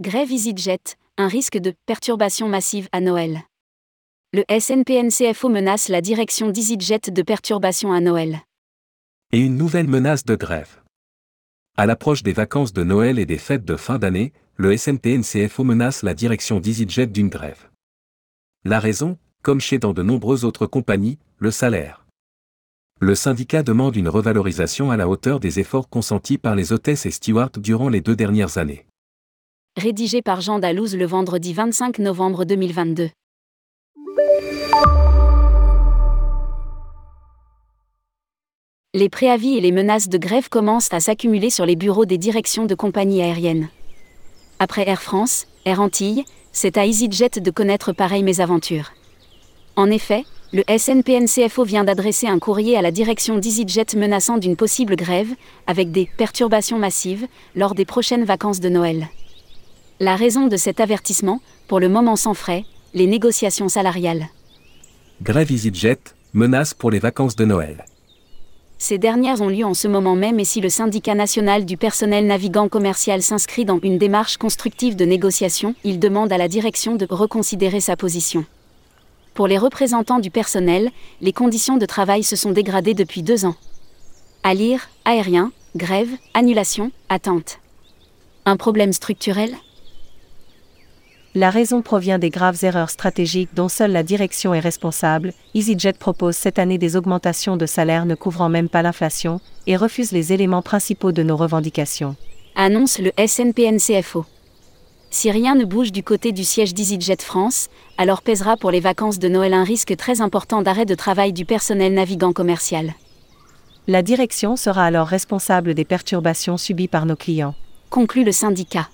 Grève EasyJet, un risque de perturbation massive à Noël. Le SNPNCFO menace la direction d'EasyJet de perturbation à Noël. Et une nouvelle menace de grève. À l'approche des vacances de Noël et des fêtes de fin d'année, le SNPNCFO menace la direction d'EasyJet d'une grève. La raison, comme chez dans de nombreuses autres compagnies, le salaire. Le syndicat demande une revalorisation à la hauteur des efforts consentis par les hôtesses et stewards durant les deux dernières années. Rédigé par Jean Dalouse le vendredi 25 novembre 2022. Les préavis et les menaces de grève commencent à s'accumuler sur les bureaux des directions de compagnies aériennes. Après Air France, Air Antilles, c'est à EasyJet de connaître pareille mésaventure. En effet, le SNPNCFO vient d'adresser un courrier à la direction d'EasyJet menaçant d'une possible grève, avec des perturbations massives, lors des prochaines vacances de Noël. La raison de cet avertissement, pour le moment sans frais, les négociations salariales. Grève EasyJet, menace pour les vacances de Noël. Ces dernières ont lieu en ce moment même et si le syndicat national du personnel navigant commercial s'inscrit dans une démarche constructive de négociation, il demande à la direction de reconsidérer sa position. Pour les représentants du personnel, les conditions de travail se sont dégradées depuis deux ans. À lire, aérien, grève, annulation, attente. Un problème structurel? La raison provient des graves erreurs stratégiques dont seule la direction est responsable. EasyJet propose cette année des augmentations de salaire ne couvrant même pas l'inflation et refuse les éléments principaux de nos revendications. Annonce le SNPNCFO. Si rien ne bouge du côté du siège d'EasyJet France, alors pèsera pour les vacances de Noël un risque très important d'arrêt de travail du personnel navigant commercial. La direction sera alors responsable des perturbations subies par nos clients. Conclut le syndicat.